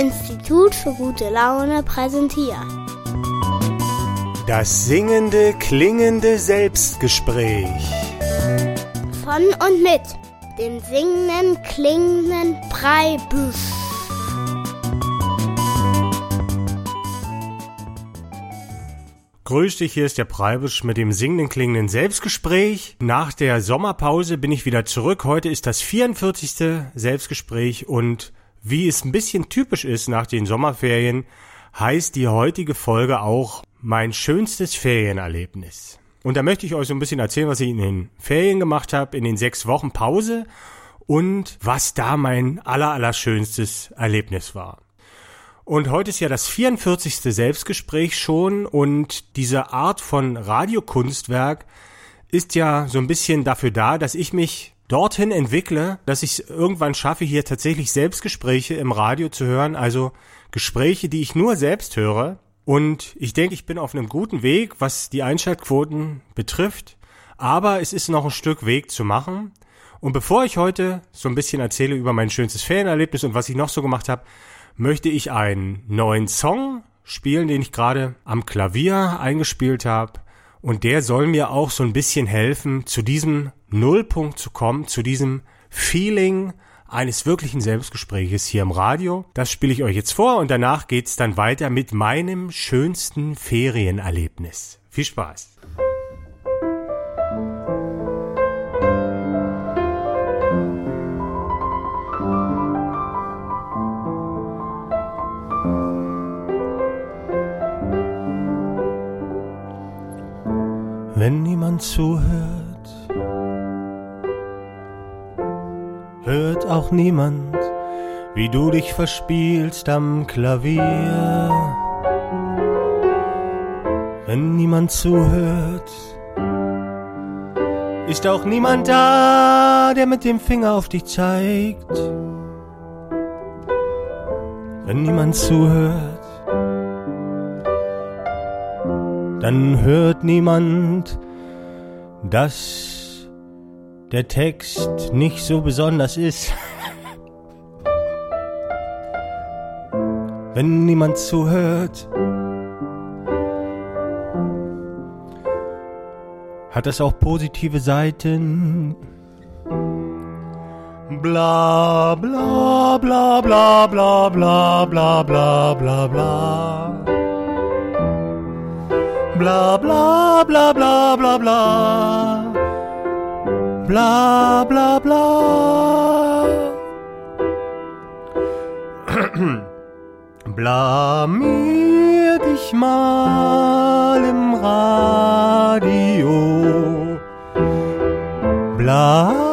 Institut für gute Laune präsentiert. Das singende, klingende Selbstgespräch. Von und mit dem singenden, klingenden Breibüsch. Grüß dich, hier ist der Preibisch mit dem singenden, klingenden Selbstgespräch. Nach der Sommerpause bin ich wieder zurück. Heute ist das 44. Selbstgespräch und wie es ein bisschen typisch ist nach den Sommerferien, heißt die heutige Folge auch mein schönstes Ferienerlebnis. Und da möchte ich euch so ein bisschen erzählen, was ich in den Ferien gemacht habe, in den sechs Wochen Pause und was da mein aller, aller schönstes Erlebnis war. Und heute ist ja das 44. Selbstgespräch schon und diese Art von Radiokunstwerk ist ja so ein bisschen dafür da, dass ich mich dorthin entwickle, dass ich es irgendwann schaffe, hier tatsächlich Selbstgespräche im Radio zu hören, also Gespräche, die ich nur selbst höre. Und ich denke, ich bin auf einem guten Weg, was die Einschaltquoten betrifft. Aber es ist noch ein Stück Weg zu machen. Und bevor ich heute so ein bisschen erzähle über mein schönstes Ferienerlebnis und was ich noch so gemacht habe, möchte ich einen neuen Song spielen, den ich gerade am Klavier eingespielt habe. Und der soll mir auch so ein bisschen helfen, zu diesem Nullpunkt zu kommen, zu diesem Feeling eines wirklichen Selbstgespräches hier im Radio. Das spiele ich euch jetzt vor und danach geht's dann weiter mit meinem schönsten Ferienerlebnis. Viel Spaß! Wenn niemand zuhört, hört auch niemand, wie du dich verspielst am Klavier. Wenn niemand zuhört, ist auch niemand da, der mit dem Finger auf dich zeigt. Wenn niemand zuhört, dann hört niemand, dass der Text nicht so besonders ist. Wenn niemand zuhört, hat das auch positive Seiten. Bla bla bla bla bla bla bla bla bla bla bla bla bla bla bla bla. Bla bla bla. Blamier dich mal im Radio. Blamier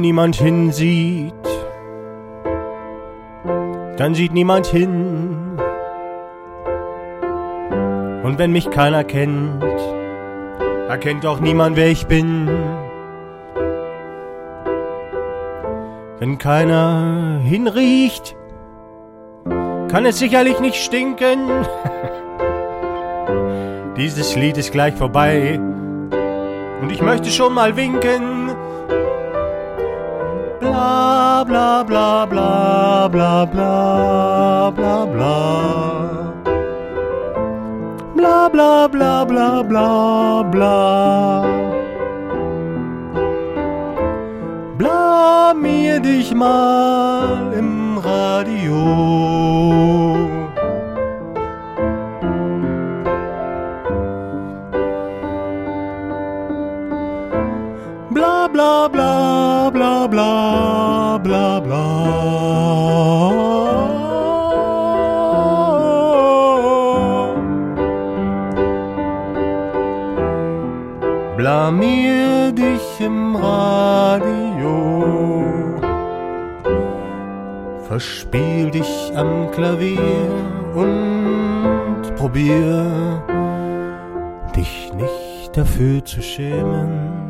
niemand hinsieht, dann sieht niemand hin. Und wenn mich keiner kennt, erkennt auch niemand, wer ich bin. Wenn keiner hinriecht, kann es sicherlich nicht stinken. Dieses Lied ist gleich vorbei und ich möchte schon mal winken. Bla bla bla bla bla bla bla bla bla bla bla bla bla bla Blamier dich mal im Radio. Bla bla bla bla bla bla bla. Blamier dich im Radio. Verspiel dich am Klavier und probier dich nicht dafür zu schämen.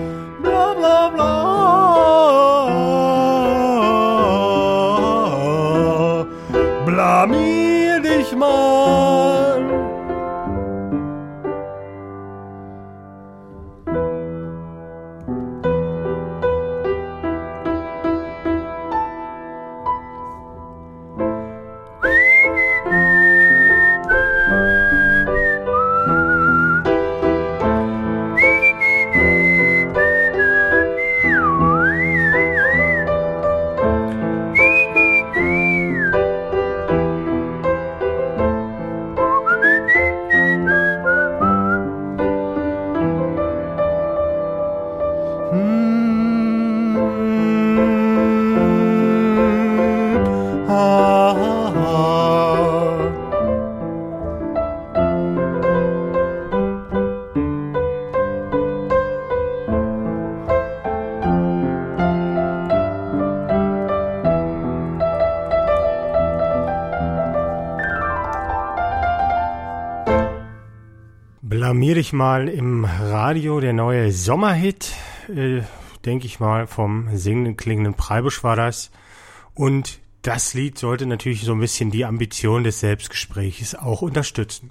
Blamier dich mal im Radio, der neue Sommerhit, äh, denke ich mal, vom singenden, klingenden Preibusch war das. Und das Lied sollte natürlich so ein bisschen die Ambition des Selbstgesprächs auch unterstützen.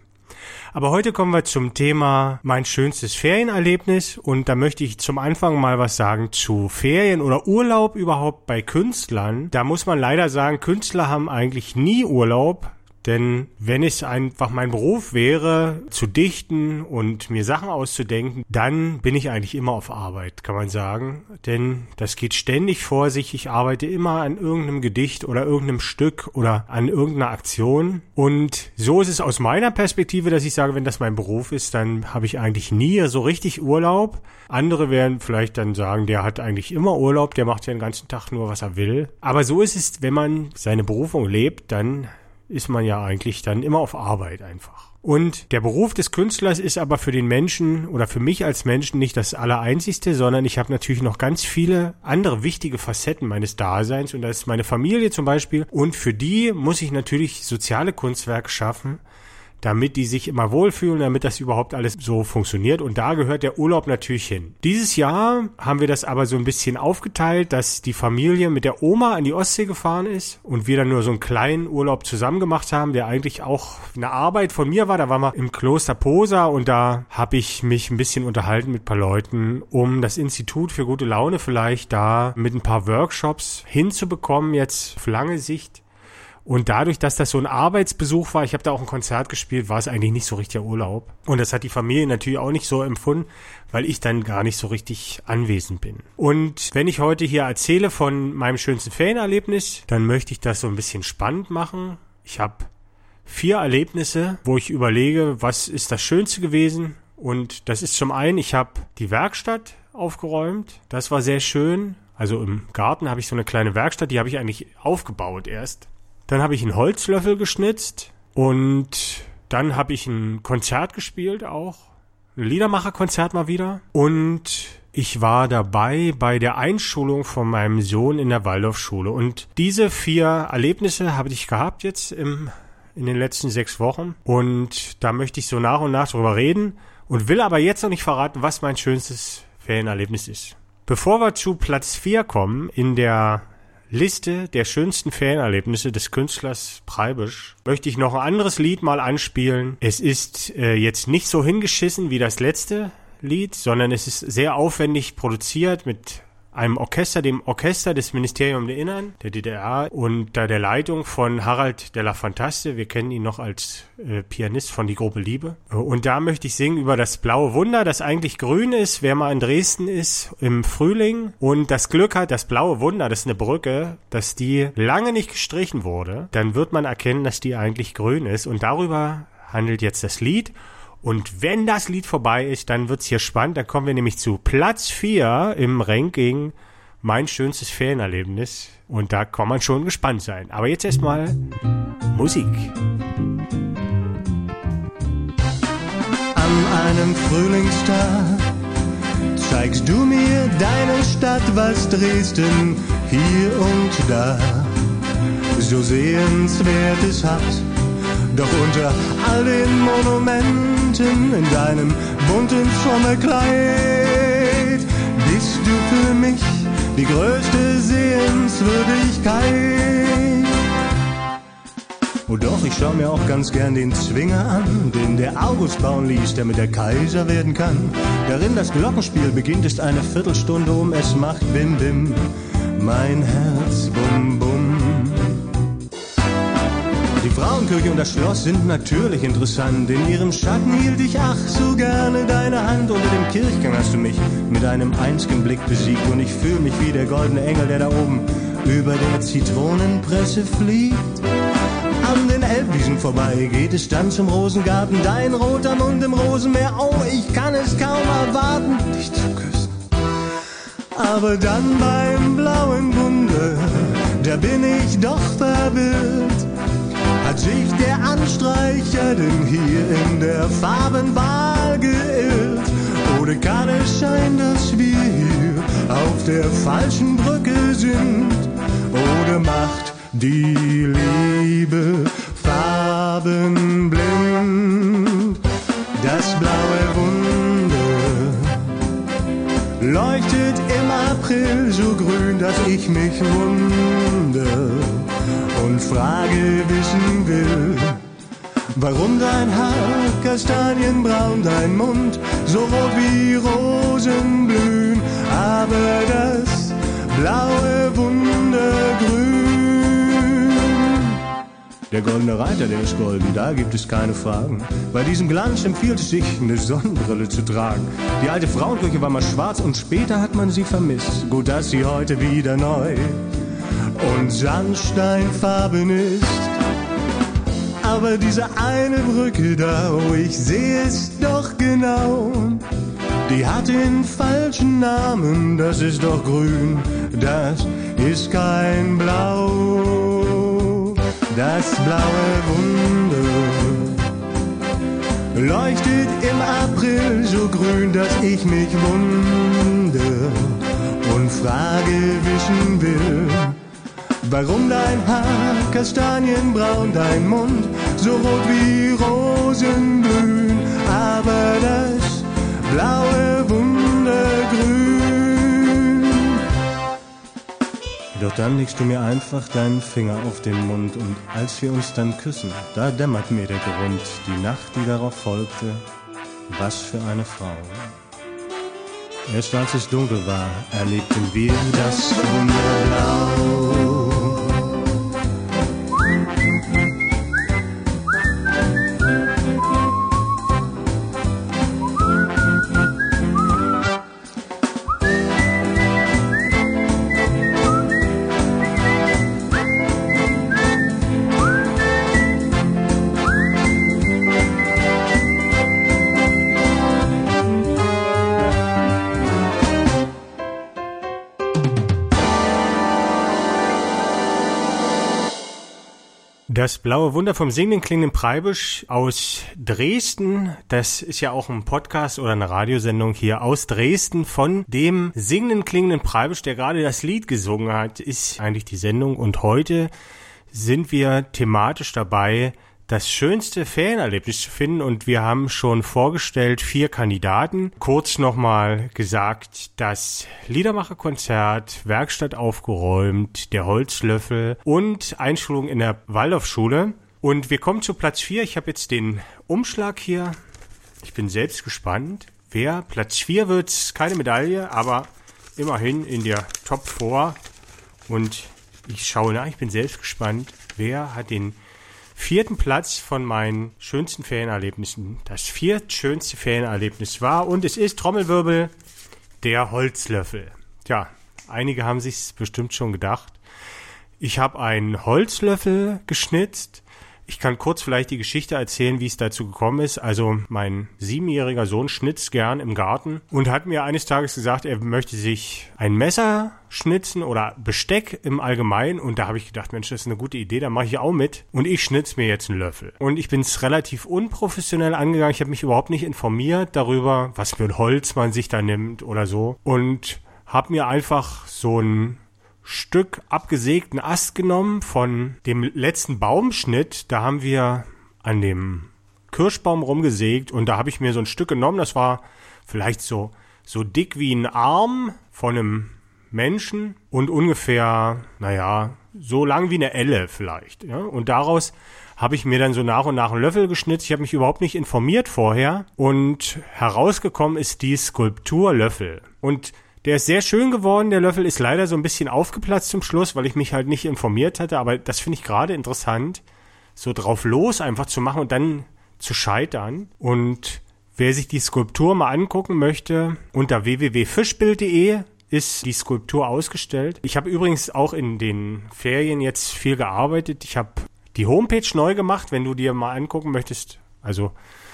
Aber heute kommen wir zum Thema mein schönstes Ferienerlebnis und da möchte ich zum Anfang mal was sagen zu Ferien oder Urlaub überhaupt bei Künstlern. Da muss man leider sagen, Künstler haben eigentlich nie Urlaub, denn wenn es einfach mein Beruf wäre, zu dichten und mir Sachen auszudenken, dann bin ich eigentlich immer auf Arbeit, kann man sagen. Denn das geht ständig vor sich. Ich arbeite immer an irgendeinem Gedicht oder irgendeinem Stück oder an irgendeiner Aktion. Und so ist es aus meiner Perspektive, dass ich sage, wenn das mein Beruf ist, dann habe ich eigentlich nie so richtig Urlaub. Andere werden vielleicht dann sagen, der hat eigentlich immer Urlaub, der macht ja den ganzen Tag nur, was er will. Aber so ist es, wenn man seine Berufung lebt, dann ist man ja eigentlich dann immer auf Arbeit einfach. Und der Beruf des Künstlers ist aber für den Menschen oder für mich als Menschen nicht das Allereinzigste, sondern ich habe natürlich noch ganz viele andere wichtige Facetten meines Daseins und das ist meine Familie zum Beispiel. Und für die muss ich natürlich soziale Kunstwerke schaffen, damit die sich immer wohlfühlen, damit das überhaupt alles so funktioniert. Und da gehört der Urlaub natürlich hin. Dieses Jahr haben wir das aber so ein bisschen aufgeteilt, dass die Familie mit der Oma an die Ostsee gefahren ist und wir dann nur so einen kleinen Urlaub zusammen gemacht haben, der eigentlich auch eine Arbeit von mir war. Da waren wir im Kloster Posa und da habe ich mich ein bisschen unterhalten mit ein paar Leuten, um das Institut für gute Laune vielleicht da mit ein paar Workshops hinzubekommen, jetzt auf lange Sicht und dadurch, dass das so ein Arbeitsbesuch war, ich habe da auch ein Konzert gespielt, war es eigentlich nicht so richtiger Urlaub. Und das hat die Familie natürlich auch nicht so empfunden, weil ich dann gar nicht so richtig anwesend bin. Und wenn ich heute hier erzähle von meinem schönsten Ferienerlebnis, dann möchte ich das so ein bisschen spannend machen. Ich habe vier Erlebnisse, wo ich überlege, was ist das Schönste gewesen. Und das ist zum einen, ich habe die Werkstatt aufgeräumt. Das war sehr schön. Also im Garten habe ich so eine kleine Werkstatt, die habe ich eigentlich aufgebaut erst. Dann habe ich einen Holzlöffel geschnitzt und dann habe ich ein Konzert gespielt auch. Ein Liedermacherkonzert mal wieder. Und ich war dabei bei der Einschulung von meinem Sohn in der Waldorfschule. Und diese vier Erlebnisse habe ich gehabt jetzt im, in den letzten sechs Wochen. Und da möchte ich so nach und nach drüber reden und will aber jetzt noch nicht verraten, was mein schönstes Ferienerlebnis ist. Bevor wir zu Platz vier kommen in der Liste der schönsten Ferienerlebnisse des Künstlers Preibisch möchte ich noch ein anderes Lied mal anspielen. Es ist äh, jetzt nicht so hingeschissen wie das letzte Lied, sondern es ist sehr aufwendig produziert mit einem Orchester, dem Orchester des Ministeriums der Innern der DDR unter der Leitung von Harald de la Fantaste. Wir kennen ihn noch als äh, Pianist von Die Gruppe Liebe. Und da möchte ich singen über das blaue Wunder, das eigentlich grün ist, wer mal in Dresden ist im Frühling und das Glück hat, das blaue Wunder, das ist eine Brücke, dass die lange nicht gestrichen wurde, dann wird man erkennen, dass die eigentlich grün ist. Und darüber handelt jetzt das Lied. Und wenn das Lied vorbei ist, dann wird's hier spannend. Dann kommen wir nämlich zu Platz 4 im Ranking mein schönstes Ferienerlebnis. Und da kann man schon gespannt sein. Aber jetzt erstmal Musik. An einem Frühlingstag zeigst du mir deine Stadt, was Dresden hier und da so sehenswertes hat. Doch unter all den Monumenten in deinem bunten Sommerkleid bist du für mich die größte Sehenswürdigkeit. Oh doch, ich schau mir auch ganz gern den Zwinger an, den der August bauen ließ, damit er Kaiser werden kann. Darin das Glockenspiel beginnt, ist eine Viertelstunde um, es macht Bim Bim, mein Herz Bum. Die Frauenkirche und das Schloss sind natürlich interessant. In ihrem Schatten hielt ich ach so gerne deine Hand. Unter dem Kirchgang hast du mich mit einem einzigen Blick besiegt. Und ich fühle mich wie der goldene Engel, der da oben über der Zitronenpresse fliegt. An den Elbwiesen vorbei geht es dann zum Rosengarten. Dein roter Mund im Rosenmeer. Oh, ich kann es kaum erwarten, dich zu küssen. Aber dann beim blauen Wunder, da bin ich doch verwirrt. Denn hier in der Farbenwahl geirrt? Oder kann es sein, dass wir hier auf der falschen Brücke sind? Oder macht die Liebe farbenblind? Das blaue Wunder leuchtet im April so grün, dass ich mich wundere und Frage wissen will. Warum dein Haar kastanienbraun, dein Mund so rot wie Rosen blühen, aber das blaue Wundergrün. Der goldene Reiter, der ist golden, da gibt es keine Fragen. Bei diesem Glanz empfiehlt es sich, eine Sonnenbrille zu tragen. Die alte Frauenkirche war mal schwarz und später hat man sie vermisst. Gut, dass sie heute wieder neu und Sandsteinfarben ist. Aber diese eine Brücke da, oh, ich sehe es doch genau. Die hat den falschen Namen, das ist doch grün, das ist kein Blau. Das blaue Wunder leuchtet im April so grün, dass ich mich wundere und Frage wissen will. Warum dein Haar kastanienbraun, dein Mund so rot wie Rosen blühen, aber das blaue Wundergrün. Doch dann legst du mir einfach deinen Finger auf den Mund und als wir uns dann küssen, da dämmert mir der Grund, die Nacht, die darauf folgte, was für eine Frau. Erst als es dunkel war, erlebten wir das Wunderblau. Das blaue Wunder vom singenden klingenden Preibisch aus Dresden. Das ist ja auch ein Podcast oder eine Radiosendung hier aus Dresden von dem singenden klingenden Preibisch, der gerade das Lied gesungen hat, ist eigentlich die Sendung. Und heute sind wir thematisch dabei, das schönste Ferienerlebnis zu finden und wir haben schon vorgestellt vier Kandidaten. Kurz nochmal gesagt, das Liedermacherkonzert, Werkstatt aufgeräumt, der Holzlöffel und Einschulung in der Waldorfschule. Und wir kommen zu Platz vier. Ich habe jetzt den Umschlag hier. Ich bin selbst gespannt. Wer Platz vier wird, keine Medaille, aber immerhin in der Top 4. Und ich schaue nach, ich bin selbst gespannt, wer hat den vierten Platz von meinen schönsten Ferienerlebnissen. Das viertschönste Ferienerlebnis war und es ist Trommelwirbel der Holzlöffel. Tja, einige haben sich bestimmt schon gedacht. Ich habe einen Holzlöffel geschnitzt. Ich kann kurz vielleicht die Geschichte erzählen, wie es dazu gekommen ist. Also mein siebenjähriger Sohn schnitzt gern im Garten und hat mir eines Tages gesagt, er möchte sich ein Messer schnitzen oder Besteck im Allgemeinen. Und da habe ich gedacht, Mensch, das ist eine gute Idee, da mache ich auch mit. Und ich schnitz mir jetzt einen Löffel. Und ich bin es relativ unprofessionell angegangen. Ich habe mich überhaupt nicht informiert darüber, was für ein Holz man sich da nimmt oder so. Und habe mir einfach so ein Stück abgesägten Ast genommen von dem letzten Baumschnitt. Da haben wir an dem Kirschbaum rumgesägt und da habe ich mir so ein Stück genommen. Das war vielleicht so, so dick wie ein Arm von einem Menschen und ungefähr, naja, so lang wie eine Elle vielleicht. Ja? Und daraus habe ich mir dann so nach und nach einen Löffel geschnitzt. Ich habe mich überhaupt nicht informiert vorher und herausgekommen ist die Skulpturlöffel. Und der ist sehr schön geworden. Der Löffel ist leider so ein bisschen aufgeplatzt zum Schluss, weil ich mich halt nicht informiert hatte. Aber das finde ich gerade interessant, so drauf los einfach zu machen und dann zu scheitern. Und wer sich die Skulptur mal angucken möchte, unter www.fischbild.de ist die Skulptur ausgestellt. Ich habe übrigens auch in den Ferien jetzt viel gearbeitet. Ich habe die Homepage neu gemacht, wenn du dir mal angucken möchtest. Also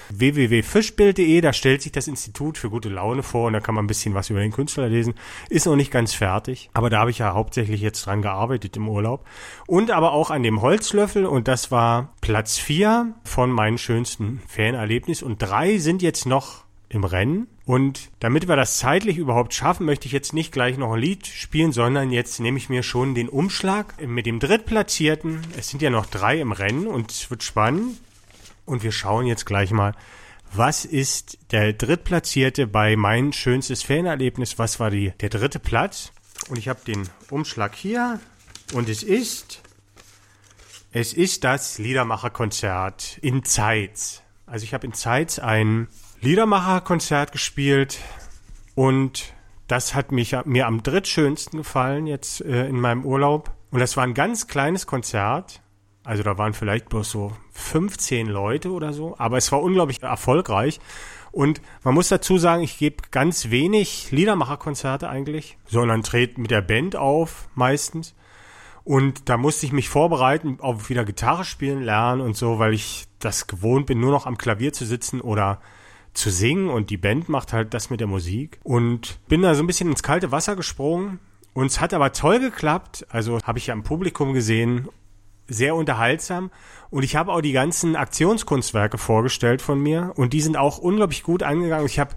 www.fischbild.de, da stellt sich das Institut für gute Laune vor und da kann man ein bisschen was über den Künstler lesen. Ist noch nicht ganz fertig, aber da habe ich ja hauptsächlich jetzt dran gearbeitet im Urlaub. Und aber auch an dem Holzlöffel und das war Platz vier von meinen schönsten Fanerlebnissen und drei sind jetzt noch im Rennen. Und damit wir das zeitlich überhaupt schaffen, möchte ich jetzt nicht gleich noch ein Lied spielen, sondern jetzt nehme ich mir schon den Umschlag mit dem Drittplatzierten. Es sind ja noch drei im Rennen und es wird spannend. Und wir schauen jetzt gleich mal, was ist der Drittplatzierte bei mein schönstes Fanerlebnis? Was war die, der dritte Platz? Und ich habe den Umschlag hier und es ist, es ist das Liedermacherkonzert in Zeitz. Also ich habe in Zeitz ein Liedermacherkonzert gespielt und das hat mich, mir am drittschönsten gefallen jetzt äh, in meinem Urlaub. Und das war ein ganz kleines Konzert also da waren vielleicht bloß so 15 Leute oder so, aber es war unglaublich erfolgreich. Und man muss dazu sagen, ich gebe ganz wenig Liedermacherkonzerte eigentlich, sondern trete mit der Band auf meistens. Und da musste ich mich vorbereiten, auf wieder Gitarre spielen lernen und so, weil ich das gewohnt bin, nur noch am Klavier zu sitzen oder zu singen und die Band macht halt das mit der Musik. Und bin da so ein bisschen ins kalte Wasser gesprungen. Und es hat aber toll geklappt. Also habe ich ja im Publikum gesehen sehr unterhaltsam. Und ich habe auch die ganzen Aktionskunstwerke vorgestellt von mir und die sind auch unglaublich gut angegangen. Ich habe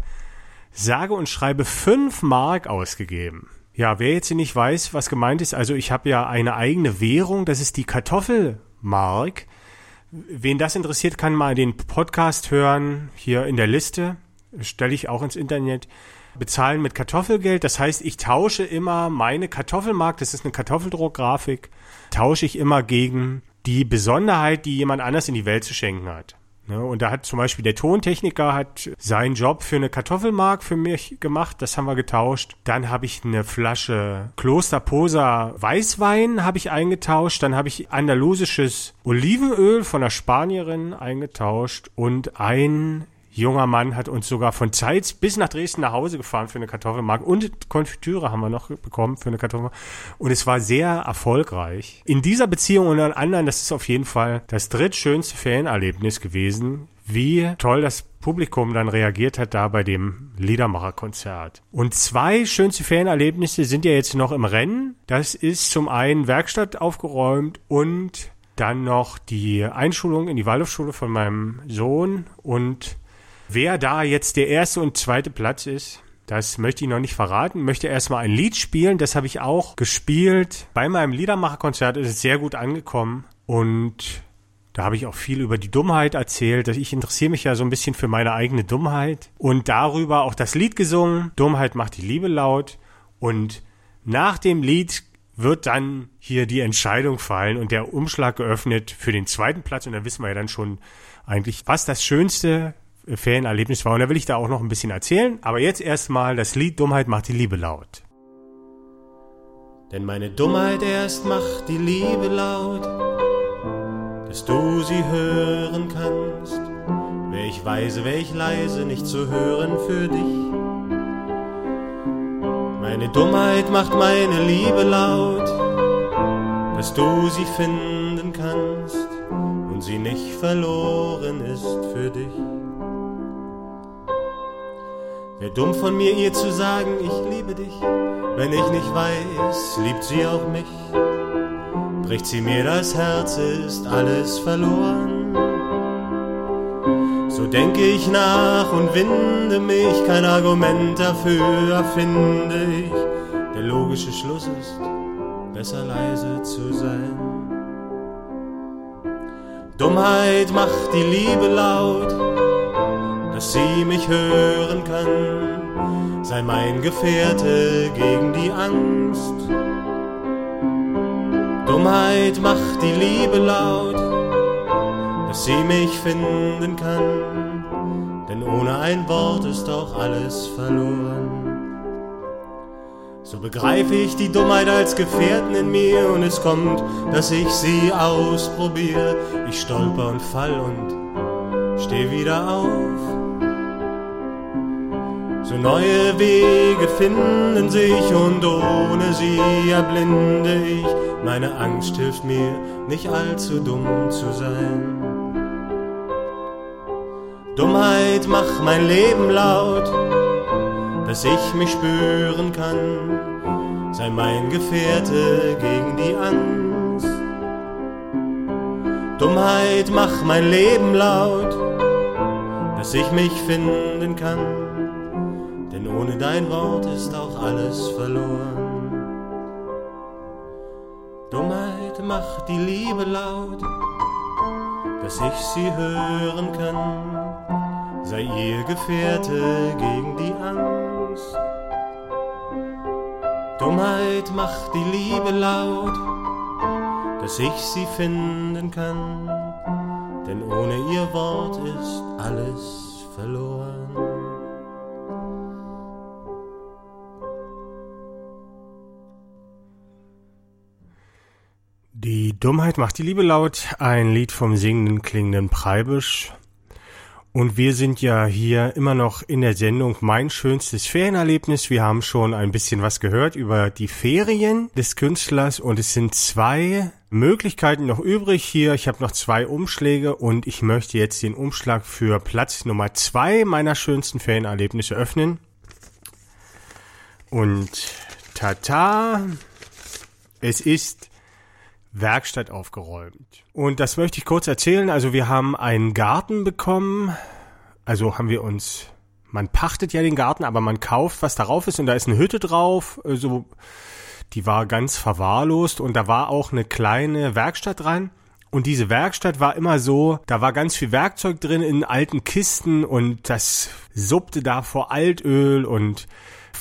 sage und schreibe fünf Mark ausgegeben. Ja, wer jetzt nicht weiß, was gemeint ist, also ich habe ja eine eigene Währung, das ist die Kartoffelmark. Wen das interessiert, kann mal den Podcast hören, hier in der Liste, stelle ich auch ins Internet bezahlen mit Kartoffelgeld. Das heißt, ich tausche immer meine Kartoffelmark, das ist eine Kartoffeldruckgrafik, tausche ich immer gegen die Besonderheit, die jemand anders in die Welt zu schenken hat. Ne, und da hat zum Beispiel der Tontechniker hat seinen Job für eine Kartoffelmark für mich gemacht. Das haben wir getauscht. Dann habe ich eine Flasche Klosterposa Weißwein habe ich eingetauscht. Dann habe ich andalusisches Olivenöl von der Spanierin eingetauscht und ein junger Mann hat uns sogar von Zeitz bis nach Dresden nach Hause gefahren für eine Kartoffelmark und Konfitüre haben wir noch bekommen für eine Kartoffelmark und es war sehr erfolgreich. In dieser Beziehung und an anderen, das ist auf jeden Fall das drittschönste Fanerlebnis gewesen, wie toll das Publikum dann reagiert hat da bei dem Liedermacherkonzert. Und zwei schönste Fanerlebnisse sind ja jetzt noch im Rennen. Das ist zum einen Werkstatt aufgeräumt und dann noch die Einschulung in die Waldorfschule von meinem Sohn und Wer da jetzt der erste und zweite Platz ist, das möchte ich noch nicht verraten. Möchte erstmal ein Lied spielen. Das habe ich auch gespielt. Bei meinem Liedermacherkonzert ist es sehr gut angekommen. Und da habe ich auch viel über die Dummheit erzählt. Ich interessiere mich ja so ein bisschen für meine eigene Dummheit. Und darüber auch das Lied gesungen. Dummheit macht die Liebe laut. Und nach dem Lied wird dann hier die Entscheidung fallen und der Umschlag geöffnet für den zweiten Platz. Und da wissen wir ja dann schon eigentlich, was das Schönste Ferienerlebnis war. Und da will ich da auch noch ein bisschen erzählen. Aber jetzt erstmal das Lied Dummheit macht die Liebe laut. Denn meine Dummheit erst macht die Liebe laut, dass du sie hören kannst. Wär ich weise, wär ich leise, nicht zu hören für dich. Meine Dummheit macht meine Liebe laut, dass du sie finden kannst und sie nicht verloren ist für dich. Wär dumm von mir, ihr zu sagen, ich liebe dich, wenn ich nicht weiß, liebt sie auch mich. Bricht sie mir das Herz, ist alles verloren. So denke ich nach und winde mich, kein Argument dafür erfinde ich. Der logische Schluss ist, besser leise zu sein. Dummheit macht die Liebe laut, dass sie mich hören kann. Sei mein Gefährte gegen die Angst. Dummheit macht die Liebe laut, dass sie mich finden kann. Denn ohne ein Wort ist auch alles verloren. So begreife ich die Dummheit als Gefährten in mir und es kommt, dass ich sie ausprobiere. Ich stolper und fall und steh wieder auf. So neue Wege finden sich und ohne sie erblinde ich. Meine Angst hilft mir, nicht allzu dumm zu sein. Dummheit macht mein Leben laut dass ich mich spüren kann, sei mein Gefährte gegen die Angst. Dummheit mach mein Leben laut, dass ich mich finden kann, ohne dein Wort ist auch alles verloren. Dummheit macht die Liebe laut, dass ich sie hören kann, sei ihr Gefährte gegen die Angst. Dummheit macht die Liebe laut, dass ich sie finden kann, denn ohne ihr Wort ist alles verloren. Dummheit macht die Liebe laut, ein Lied vom singenden klingenden Preibisch. Und wir sind ja hier immer noch in der Sendung Mein schönstes Ferienerlebnis. Wir haben schon ein bisschen was gehört über die Ferien des Künstlers und es sind zwei Möglichkeiten noch übrig hier. Ich habe noch zwei Umschläge und ich möchte jetzt den Umschlag für Platz Nummer zwei meiner schönsten Ferienerlebnisse öffnen. Und tata, es ist Werkstatt aufgeräumt. Und das möchte ich kurz erzählen. Also wir haben einen Garten bekommen. Also haben wir uns, man pachtet ja den Garten, aber man kauft, was darauf ist und da ist eine Hütte drauf. Also die war ganz verwahrlost und da war auch eine kleine Werkstatt dran. Und diese Werkstatt war immer so, da war ganz viel Werkzeug drin in alten Kisten und das suppte da vor Altöl und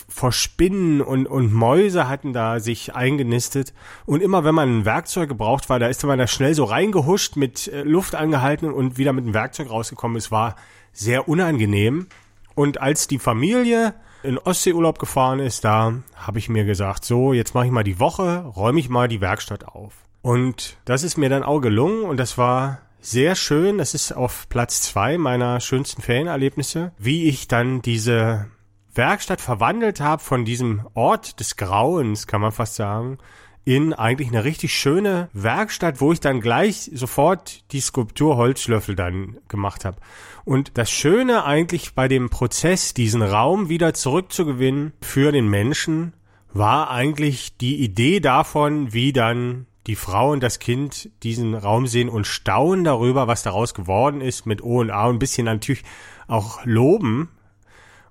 vor Spinnen und, und Mäuse hatten da sich eingenistet. Und immer wenn man ein Werkzeug gebraucht war, da ist man da schnell so reingehuscht, mit äh, Luft angehalten und wieder mit dem Werkzeug rausgekommen. Es war sehr unangenehm. Und als die Familie in Ostseeurlaub gefahren ist, da habe ich mir gesagt, so, jetzt mache ich mal die Woche, räume ich mal die Werkstatt auf. Und das ist mir dann auch gelungen und das war sehr schön. Das ist auf Platz zwei meiner schönsten Ferienerlebnisse, wie ich dann diese Werkstatt verwandelt habe von diesem Ort des Grauens, kann man fast sagen, in eigentlich eine richtig schöne Werkstatt, wo ich dann gleich sofort die Skulptur Holzlöffel dann gemacht habe. Und das Schöne eigentlich bei dem Prozess, diesen Raum wieder zurückzugewinnen für den Menschen, war eigentlich die Idee davon, wie dann die Frau und das Kind diesen Raum sehen und staunen darüber, was daraus geworden ist mit O und A und ein bisschen natürlich auch loben,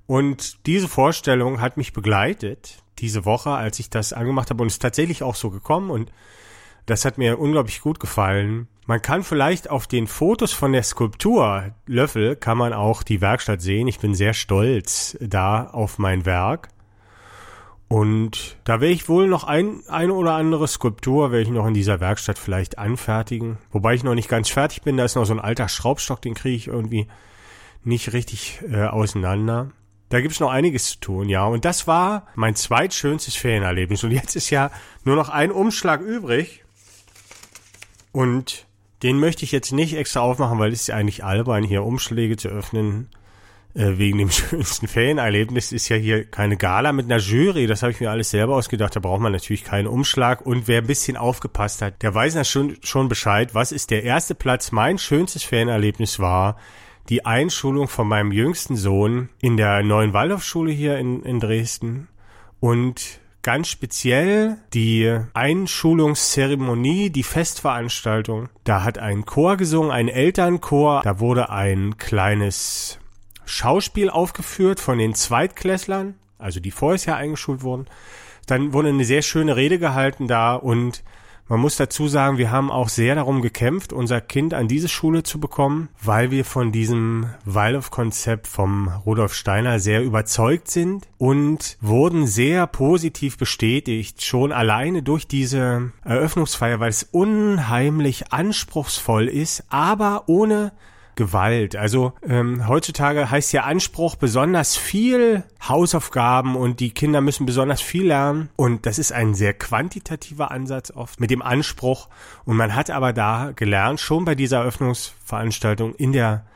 und diese Vorstellung hat mich begleitet diese Woche, als ich das angemacht habe und ist tatsächlich auch so gekommen und das hat mir unglaublich gut gefallen. Man kann vielleicht auf den Fotos von der Skulptur Löffel kann man auch die Werkstatt sehen. Ich bin sehr stolz da auf mein Werk. Und da werde ich wohl noch ein, eine oder andere Skulptur werde ich noch in dieser Werkstatt vielleicht anfertigen. Wobei ich noch nicht ganz fertig bin. Da ist noch so ein alter Schraubstock, den kriege ich irgendwie nicht richtig äh, auseinander. Da gibt's noch einiges zu tun, ja. Und das war mein zweitschönstes Ferienerlebnis. Und jetzt ist ja nur noch ein Umschlag übrig. Und den möchte ich jetzt nicht extra aufmachen, weil es ist ja eigentlich albern, hier Umschläge zu öffnen. äh, wegen dem schönsten Ferienerlebnis ist ja hier keine Gala mit einer Jury. Das habe ich mir alles selber ausgedacht. Da braucht man natürlich keinen Umschlag. Und wer ein bisschen aufgepasst hat, der weiß ja schon, schon Bescheid. Was ist der erste Platz? Mein schönstes Ferienerlebnis war die Einschulung von meinem jüngsten Sohn in der neuen Waldorfschule hier in, in Dresden. Und ganz speziell die Einschulungszeremonie, die Festveranstaltung. Da hat ein Chor gesungen, ein Elternchor. Da wurde ein kleines Schauspiel aufgeführt von den Zweitklässlern, also die vorher eingeschult wurden. Dann wurde eine sehr schöne Rede gehalten da und man muss dazu sagen, wir haben auch sehr darum gekämpft, unser Kind an diese Schule zu bekommen, weil wir von diesem Waldorf-Konzept vom Rudolf Steiner sehr überzeugt sind und wurden sehr positiv bestätigt, schon alleine durch diese Eröffnungsfeier, weil es unheimlich anspruchsvoll ist, aber ohne Gewalt. Also ähm, heutzutage heißt ja Anspruch besonders viel Hausaufgaben und die Kinder müssen besonders viel lernen. Und das ist ein sehr quantitativer Ansatz oft mit dem Anspruch. Und man hat aber da gelernt, schon bei dieser Eröffnungsveranstaltung in der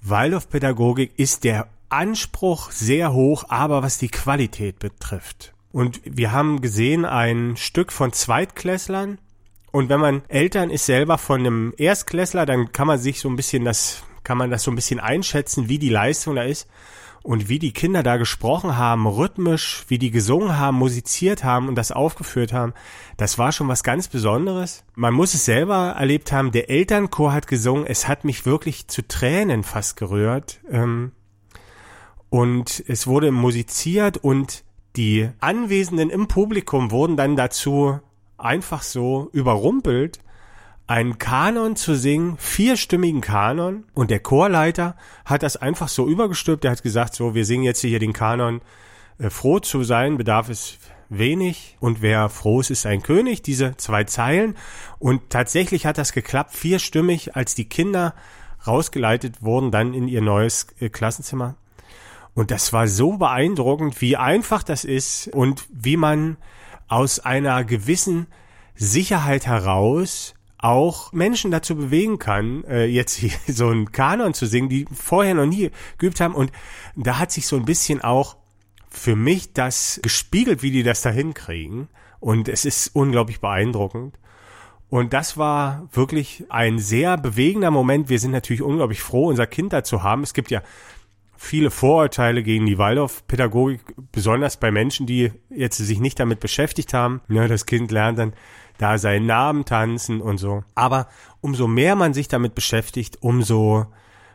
Waldorfpädagogik ist der Anspruch sehr hoch, aber was die Qualität betrifft. Und wir haben gesehen ein Stück von Zweitklässlern, und wenn man Eltern ist selber von einem Erstklässler, dann kann man sich so ein bisschen das, kann man das so ein bisschen einschätzen, wie die Leistung da ist und wie die Kinder da gesprochen haben, rhythmisch, wie die gesungen haben, musiziert haben und das aufgeführt haben. Das war schon was ganz Besonderes. Man muss es selber erlebt haben. Der Elternchor hat gesungen. Es hat mich wirklich zu Tränen fast gerührt. Ähm, und es wurde musiziert und die Anwesenden im Publikum wurden dann dazu einfach so überrumpelt, einen Kanon zu singen, vierstimmigen Kanon, und der Chorleiter hat das einfach so übergestülpt. Er hat gesagt, so, wir singen jetzt hier den Kanon, äh, froh zu sein bedarf es wenig und wer froh ist, ist ein König, diese zwei Zeilen. Und tatsächlich hat das geklappt, vierstimmig, als die Kinder rausgeleitet wurden, dann in ihr neues äh, Klassenzimmer. Und das war so beeindruckend, wie einfach das ist und wie man aus einer gewissen Sicherheit heraus auch Menschen dazu bewegen kann, äh, jetzt hier so einen Kanon zu singen, die vorher noch nie geübt haben. Und da hat sich so ein bisschen auch für mich das gespiegelt, wie die das da hinkriegen. Und es ist unglaublich beeindruckend. Und das war wirklich ein sehr bewegender Moment. Wir sind natürlich unglaublich froh, unser Kind da zu haben. Es gibt ja viele Vorurteile gegen die Waldorf-Pädagogik, besonders bei Menschen, die jetzt sich nicht damit beschäftigt haben. Ja, das Kind lernt dann da seinen Namen tanzen und so. Aber umso mehr man sich damit beschäftigt, umso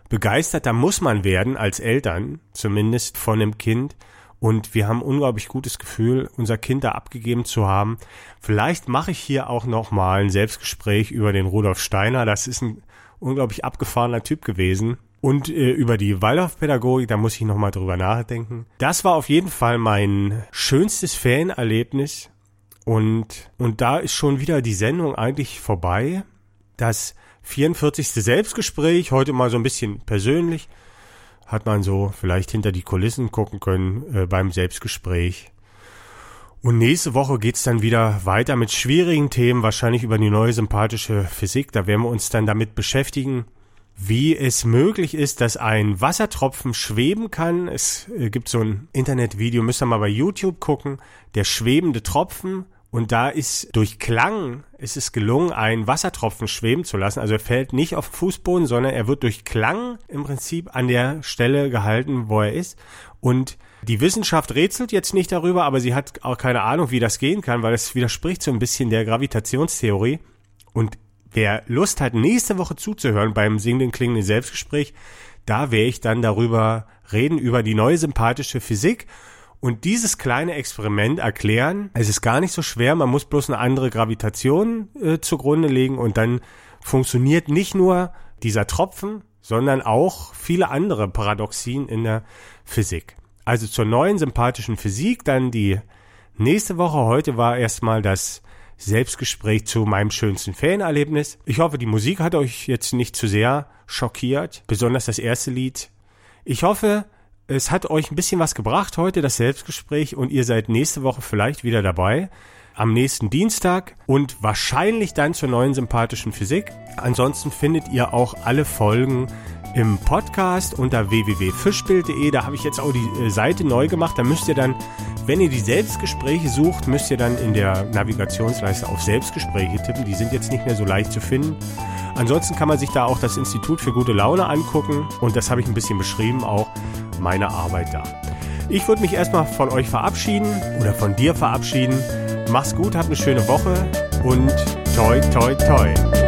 begeisterter muss man werden als Eltern, zumindest von dem Kind. Und wir haben unglaublich gutes Gefühl, unser Kind da abgegeben zu haben. Vielleicht mache ich hier auch noch mal ein Selbstgespräch über den Rudolf Steiner. Das ist ein unglaublich abgefahrener Typ gewesen. Und äh, über die Waldorfpädagogik, da muss ich nochmal drüber nachdenken. Das war auf jeden Fall mein schönstes Ferienerlebnis. Und, und da ist schon wieder die Sendung eigentlich vorbei. Das 44. Selbstgespräch, heute mal so ein bisschen persönlich, hat man so vielleicht hinter die Kulissen gucken können äh, beim Selbstgespräch. Und nächste Woche geht's dann wieder weiter mit schwierigen Themen, wahrscheinlich über die neue sympathische Physik. Da werden wir uns dann damit beschäftigen, wie es möglich ist, dass ein Wassertropfen schweben kann. Es äh, gibt so ein Internetvideo, müsst ihr mal bei YouTube gucken, der schwebende Tropfen. Und da ist durch Klang ist es gelungen, einen Wassertropfen schweben zu lassen. Also er fällt nicht auf den Fußboden, sondern er wird durch Klang im Prinzip an der Stelle gehalten, wo er ist. Und die Wissenschaft rätselt jetzt nicht darüber, aber sie hat auch keine Ahnung, wie das gehen kann, weil es widerspricht so ein bisschen der Gravitationstheorie. Und Wer Lust hat, nächste Woche zuzuhören beim singenden klingenden Selbstgespräch, da werde ich dann darüber reden, über die neue sympathische Physik und dieses kleine Experiment erklären. Es ist gar nicht so schwer, man muss bloß eine andere Gravitation äh, zugrunde legen und dann funktioniert nicht nur dieser Tropfen, sondern auch viele andere Paradoxien in der Physik. Also zur neuen sympathischen Physik dann die nächste Woche. Heute war erstmal das Selbstgespräch zu meinem schönsten Fanerlebnis. Ich hoffe, die Musik hat euch jetzt nicht zu sehr schockiert, besonders das erste Lied. Ich hoffe, es hat euch ein bisschen was gebracht heute, das Selbstgespräch, und ihr seid nächste Woche vielleicht wieder dabei. Am nächsten Dienstag und wahrscheinlich dann zur neuen sympathischen Physik. Ansonsten findet ihr auch alle Folgen im Podcast unter www.fischbild.de. Da habe ich jetzt auch die äh, Seite neu gemacht. Da müsst ihr dann, wenn ihr die Selbstgespräche sucht, müsst ihr dann in der Navigationsleiste auf Selbstgespräche tippen. Die sind jetzt nicht mehr so leicht zu finden. Ansonsten kann man sich da auch das Institut für gute Laune angucken und das habe ich ein bisschen beschrieben, auch meine Arbeit da. Ich würde mich erstmal von euch verabschieden oder von dir verabschieden. Mach's gut, habt eine schöne Woche und toi toi toi.